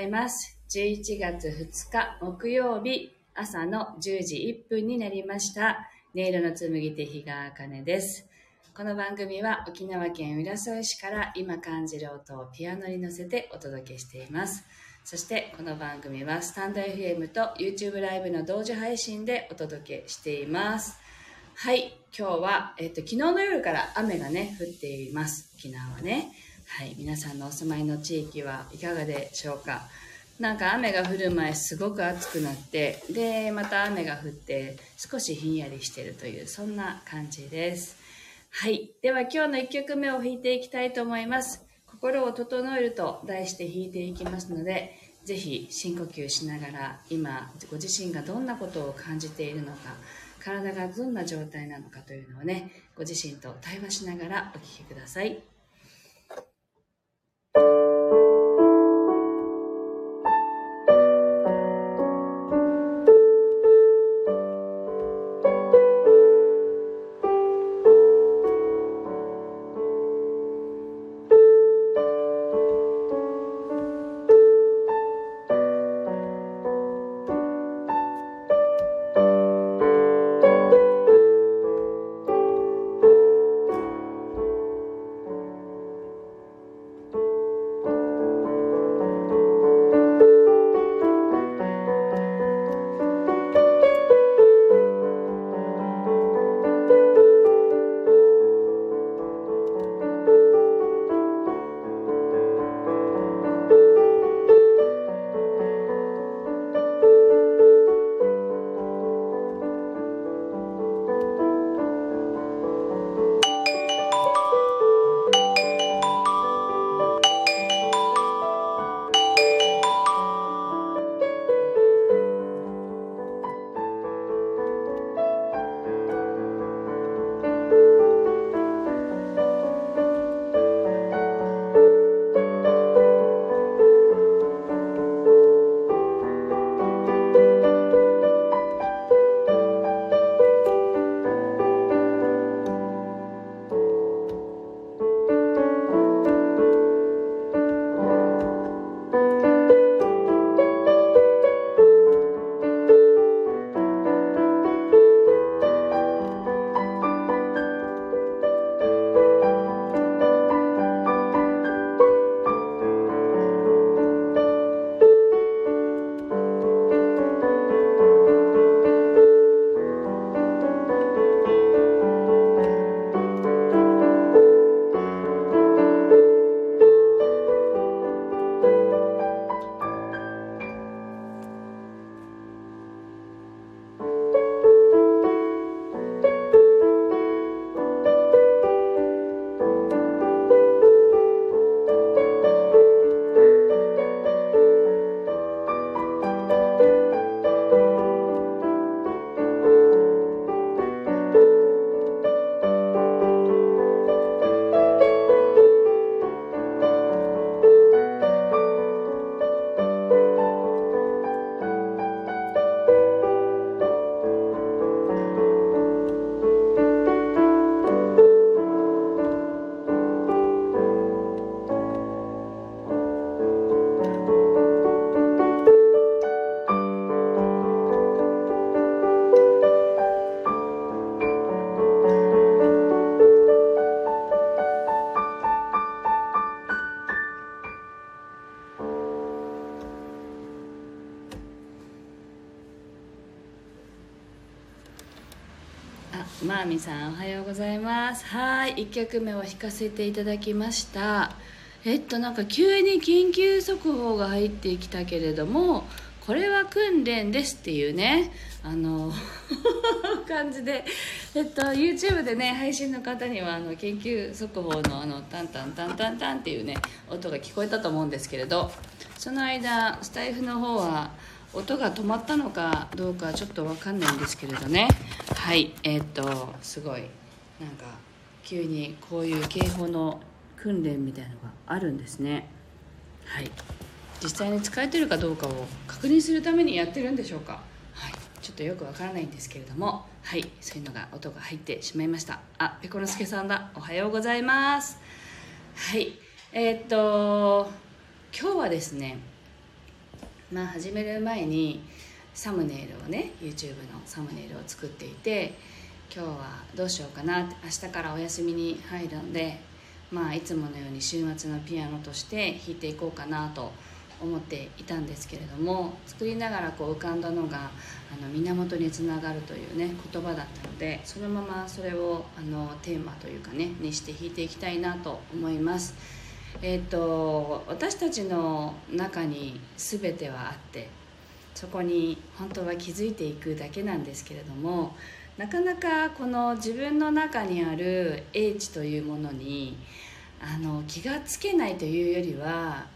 ございます。11月2日木曜日朝の10時1分になりました。音色の紡手日川茜です。この番組は沖縄県浦添市から今感じる音をピアノに乗せてお届けしています。そしてこの番組はスタンド FM と YouTube ライブの同時配信でお届けしています。はい、今日は、えっと、昨日の夜から雨がね、降っています。沖縄はね。はい、皆さんのお住まいの地域はいかがでしょうか？なんか雨が降る前すごく暑くなって、で、また雨が降って少しひんやりしてるという、そんな感じです。はい。では今日の1曲目を弾いていきたいと思います。心を整えると題して弾いていきますので、ぜひ深呼吸しながら今ご自身がどんなことを感じているのか、体がどんな状態なのかというのをね、ご自身と対話しながらお聴きください。あ、まあみさんおはようございます。はい、一曲目を弾かせていただきました。えっとなんか急に緊急速報が入ってきたけれども、これは訓練ですっていうね、あの 感じで、えっと YouTube でね配信の方にはあの緊急速報のあのタンタンタンタンタンっていうね音が聞こえたと思うんですけれど、その間スタイフの方は。音が止まったのかどうかちょっと分かんないんですけれどね。はいえー、っとすごい。なんか急にこういう警報の訓練みたいのがあるんですね。はい。実際に使えてるかどうかを確認するためにやってるんでしょうか。はい。ちょっとよくわからないんですけれども。はい。そういうのが音が入ってしまいました。あペコのすけさんだ。おはようございます。はい。えー、っと今日はですねまあ始める前にサムネイルをね YouTube のサムネイルを作っていて今日はどうしようかなって明日からお休みに入るのでまあいつものように週末のピアノとして弾いていこうかなと思っていたんですけれども作りながらこう浮かんだのがあの源につながるというね言葉だったのでそのままそれをあのテーマというかねにして弾いていきたいなと思います。えーと、私たちの中に全てはあってそこに本当は気づいていくだけなんですけれどもなかなかこの自分の中にある英知というものにあの気がつけないというよりは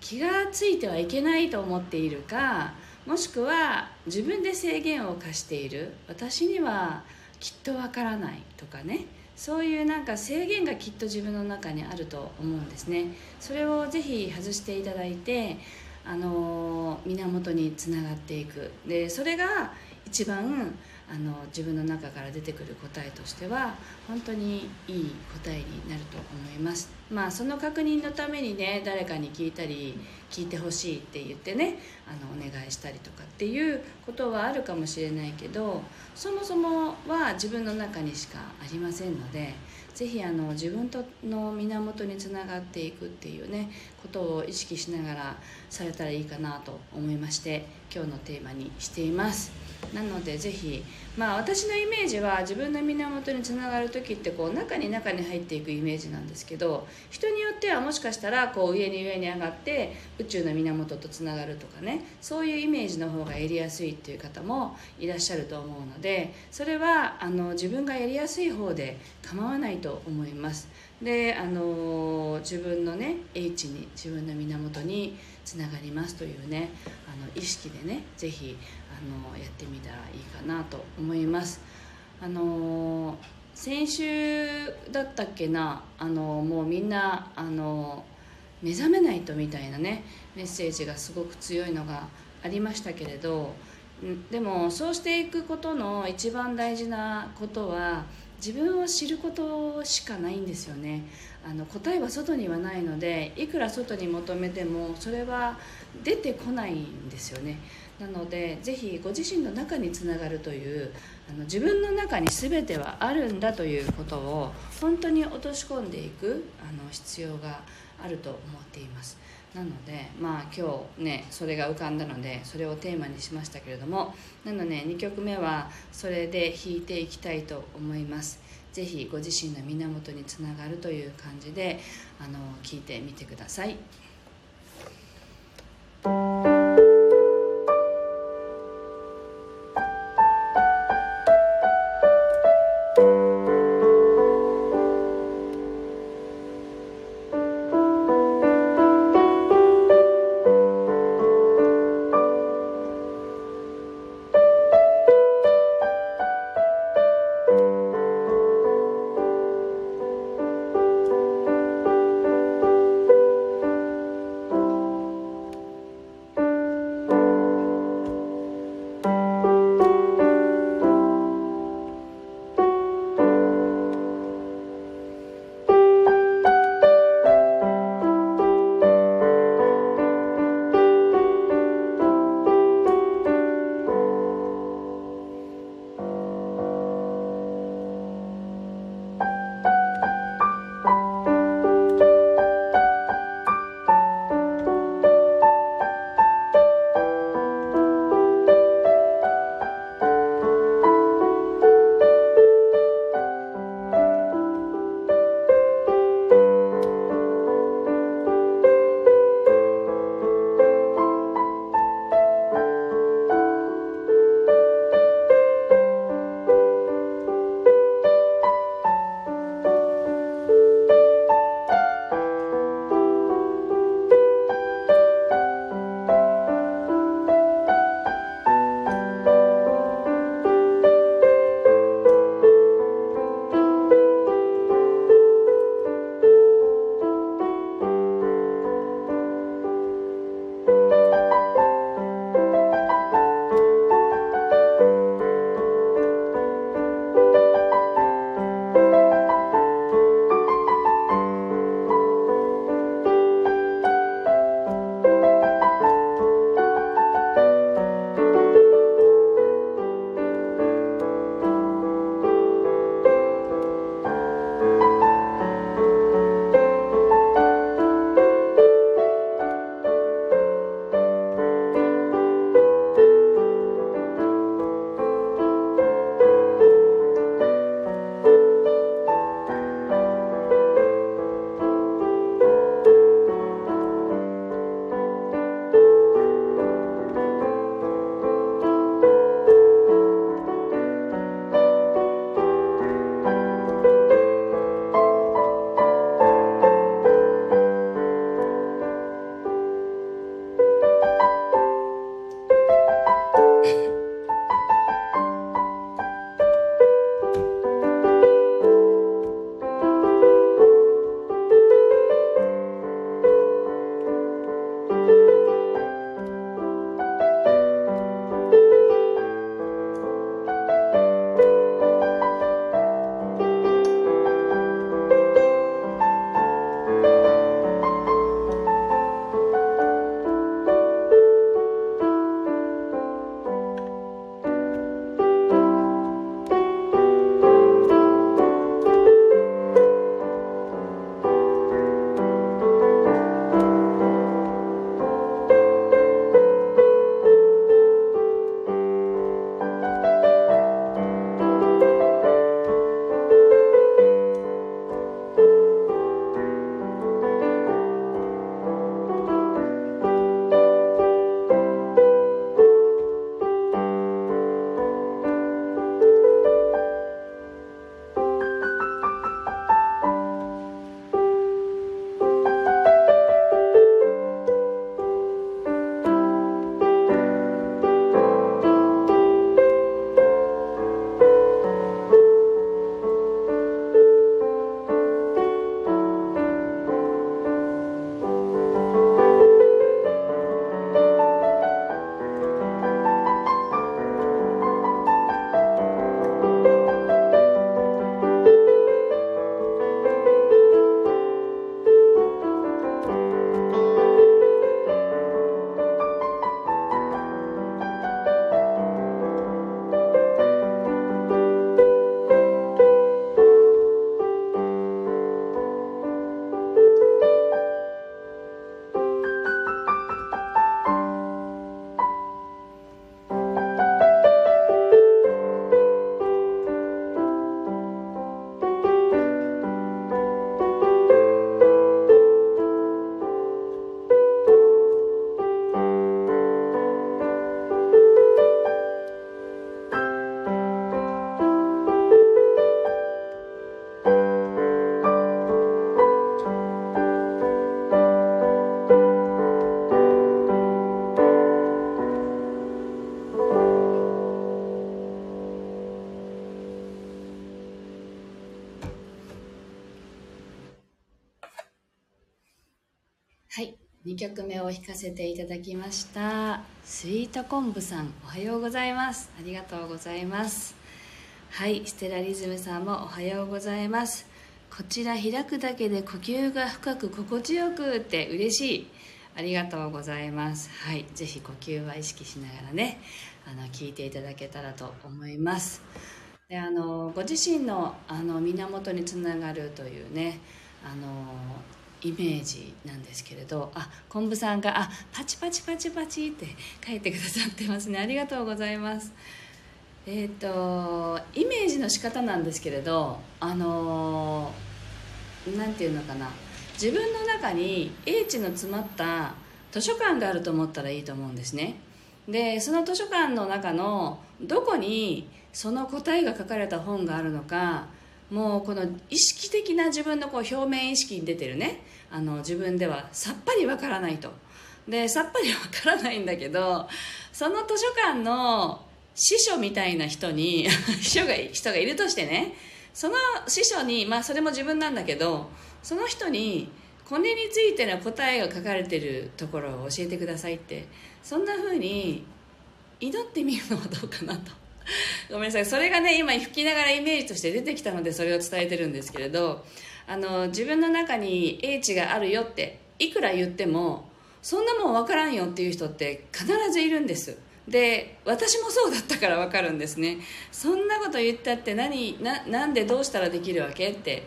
気がついてはいけないと思っているかもしくは自分で制限を課している私にはきっとわからないとかねそういうなんか制限がきっと自分の中にあると思うんですね。それをぜひ外していただいてあの源につながっていく。でそれが一番あの自分の中から出てくる答えとしては本当にいい答えになると思います。まあその確認のためにね誰かに聞いたり聞いてほしいって言ってねあのお願いしたりとかっていうことはあるかもしれないけどそもそもは自分の中にしかありませんのでぜひあの自分との源につながっていくっていうねことを意識しながらされたらいいかなと思いまして今日のテーマにしています。なのでぜひまあ私のイメージは自分の源につながる時ってこう中に中に入っていくイメージなんですけど人によってはもしかしたらこう上に上に上がって宇宙の源とつながるとかねそういうイメージの方がやりやすいっていう方もいらっしゃると思うのでそれはあの自分がやりやすい方で構わないと思います。であの自分のね英知に自分の源につながりますというねあの意識でね是非あのやってみたらいいかなと思います。あの先週だったっけなあのもうみんなあの目覚めないとみたいなねメッセージがすごく強いのがありましたけれどでもそうしていくことの一番大事なことは自分を知ることしかないんですよね。あの答えは外にはないのでいくら外に求めてもそれは出てこないんですよね。なのでぜひご自身の中につながるというあの自分の中に全てはあるんだということを本当に落とし込んでいくあの必要があると思っていますなのでまあ今日ねそれが浮かんだのでそれをテーマにしましたけれどもなので2曲目はそれで弾いていきたいと思います是非ご自身の源につながるという感じであの聞いてみてください。はい。2曲目を弾かせていただきました。スイート昆布さんおはようございます。ありがとうございます。はい。ステラリズムさんもおはようございます。こちら開くだけで呼吸が深く心地よくって嬉しい。ありがとうございます。はい。ぜひ呼吸は意識しながらねあの聞いていただけたらと思います。であのご自身のあの源につながるというねあのイメージなんですけれどあ昆布さんがあパチパチパチパチって書いてくださってますね。ありがとうございます。えっ、ー、とイメージの仕方なんですけれどあの何て言うのかな。自分の中に英知の詰まった図書館があると思ったらいいと思うんですね。でその図書館の中のどこにその答えが書かれた本があるのかもうこの意識的な自分のこう表面意識に出てるね。あの自分ではさっぱりわからないと。でさっぱりわからないんだけどその図書館の師匠みたいな人に 人が人がいるとしてねその師匠にまあそれも自分なんだけどその人にこれについての答えが書かれてるところを教えてくださいってそんな風に祈ってみるのはどうかなと。ごめんなさい。それがね今吹きながらイメージとして出てきたのでそれを伝えてるんですけれどあの自分の中に英知があるよっていくら言ってもそんなもん分からんよっていう人って必ずいるんです。で私もそうだったから分かるんですね。そんなこと言ったって何ななんでどうしたらできるわけって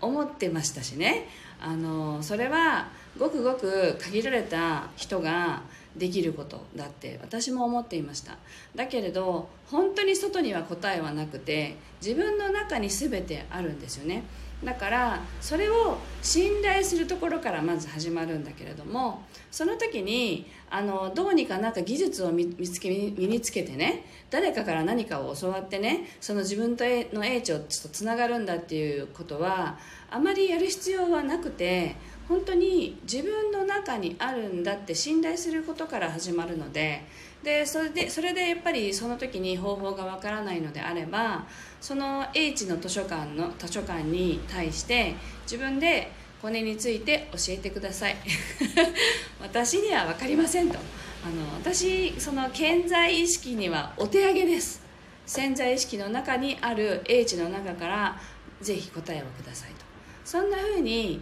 思ってましたしね。あのそれはごくごく限られた人ができることだって私も思っていました。だけれど本当に外には答えはなくて自分の中に全てあるんですよね。だからそれを信頼するところからまず始まるんだけれどもその時にあのどうにかなんか技術を見つけ身につけてね誰かから何かを教わってねその自分との英知をちょっとつながるんだっていうことはあまりやる必要はなくて本当に自分の中にあるんだって信頼することから始まるのででそれでそれでやっぱりその時に方法がわからないのであればその H の図書館の図書館に対して自分でこれについて教えてください。私には分かりませんと。あの私その健在意識にはお手上げです。潜在意識の中にある英知の中からぜひ答えをくださいと。そんな風に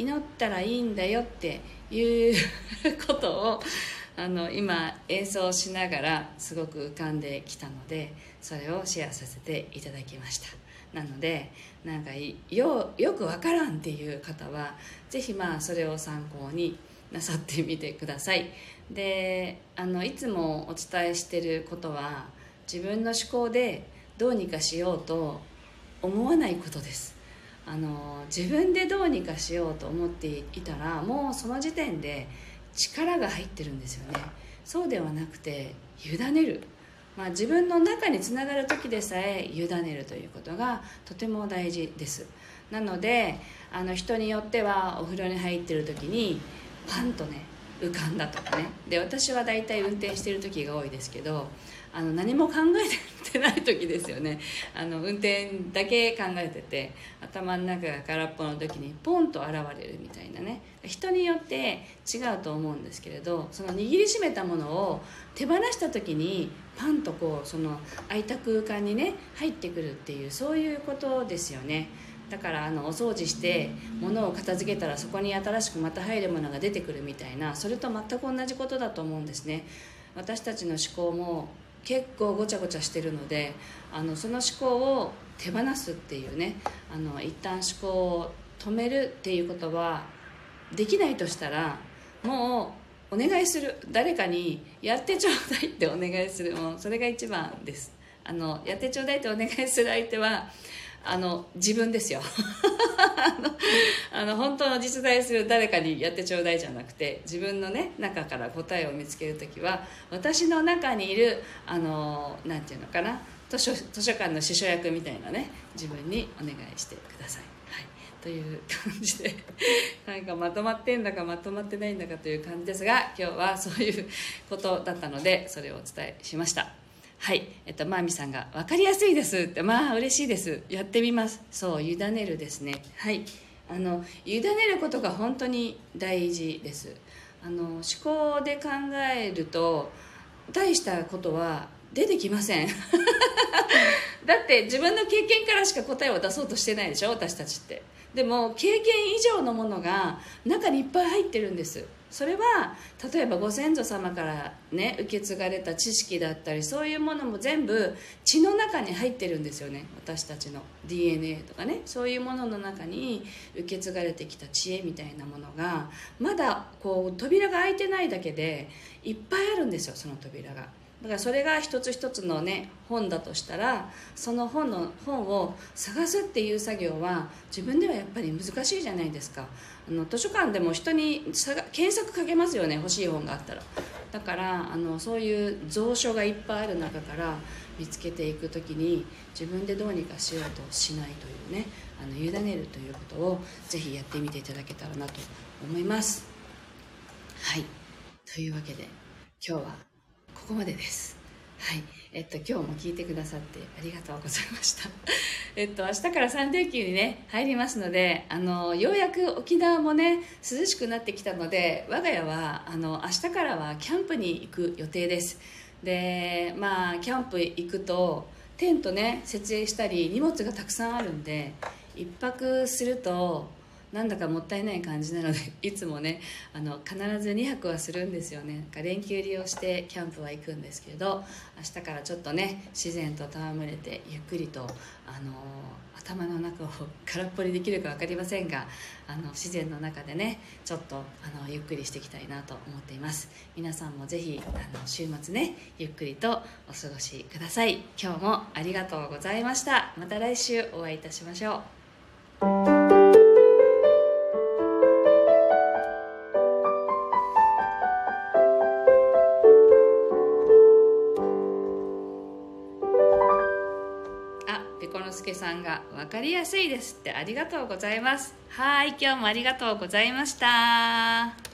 祈ったらいいんだよっていうことをあの今演奏しながらすごく浮かんできたのでそれをシェアさせていただきました。なのでなんかよよくわからんっていう方は是非まあそれを参考になさってみてください。であのいつもお伝えしてることは自分の思考でどうにかしようと思わないことです。あの自分でどうにかしようと思っていたらもうその時点で力が入ってるんですよね。そうではなくて委ねる、まあ、自分の中につながる時でさえ委ねるということがとても大事です。なのであの人によってはお風呂に入ってる時にパンとね浮かんだとかね。で私は大体運転してる時が多いですけどあの何も考えてない時ですよね。あの運転だけ考えてて頭の中が空っぽの時にポンと現れるみたいなね。人によって違うと思うんですけれどその握りしめたものを手放した時にパンとこうその空いた空間にね入ってくるっていうそういうことですよね。だからあのお掃除して物を片付けたらそこに新しくまた入るものが出てくるみたいなそれと全く同じことだと思うんですね。私たちの思考も結構ごちゃごちゃしてるのであのその思考を手放すっていうねあの一旦思考を止めるっていうことはできないとしたらもうお願いする。誰かにやってちょうだいってお願いする。もうそれが一番です。あのやってちょうだいってお願いする相手はあの自分ですよ あの本当の実在する誰かにやってちょうだいじゃなくて自分のね中から答えを見つける時は私の中にいるあのなんていうのかな図書図書館の司書役みたいなね自分にお願いしてください。はいという感じで なんかまとまってんだかまとまってないんだかという感じですが今日はそういうことだったのでそれをお伝えしました。はい、えっと、まーみさんが、分かりやすいですって、まあ、嬉しいです。やってみます。そう、委ねるですね。はい、あの委ねることが本当に大事です。あの思考で考えると大したことは出てきません。だって自分の経験からしか答えを出そうとしてないでしょ私たちって。でも経験以上のものが中にいっぱい入ってるんです。それは例えばご先祖様からね受け継がれた知識だったりそういうものも全部血の中に入ってるんですよね私たちの DNA とかねそういうものの中に受け継がれてきた知恵みたいなものがまだこう扉が開いてないだけでいっぱいあるんですよその扉が。だからそれが一つ一つのね本だとしたらその本の本を探すっていう作業は自分ではやっぱり難しいじゃないですか。あの図書館でも人に検索かけますよね欲しい本があったら。だからあのそういう蔵書がいっぱいある中から見つけていく時に自分でどうにかしようとしないというねあの委ねるということをぜひやってみていただけたらなと思います。はい。というわけで今日はここまでです。はい。えっと、今日も聞いてくださってありがとうございました。えっと、明日から3連休にね、入りますので、あの、ようやく沖縄もね、涼しくなってきたので、我が家は、あの、明日からはキャンプに行く予定です。で、まあ、キャンプ行くと、テントね、設営したり、荷物がたくさんあるんで、1泊すると、なんだかもったいない感じなので いつもねあの必ず2泊はするんですよね。か連休利用してキャンプは行くんですけど明日からちょっとね自然と戯れてゆっくりとあの頭の中を 空っぽにできるか分かりませんがあの自然の中でねちょっとあのゆっくりしていきたいなと思っています。皆さんもぜひあの週末ねゆっくりとお過ごしください。今日もありがとうございました。また来週お会いいたしましょう。かりやすいですってありがとうございます。はい、今日もありがとうございました。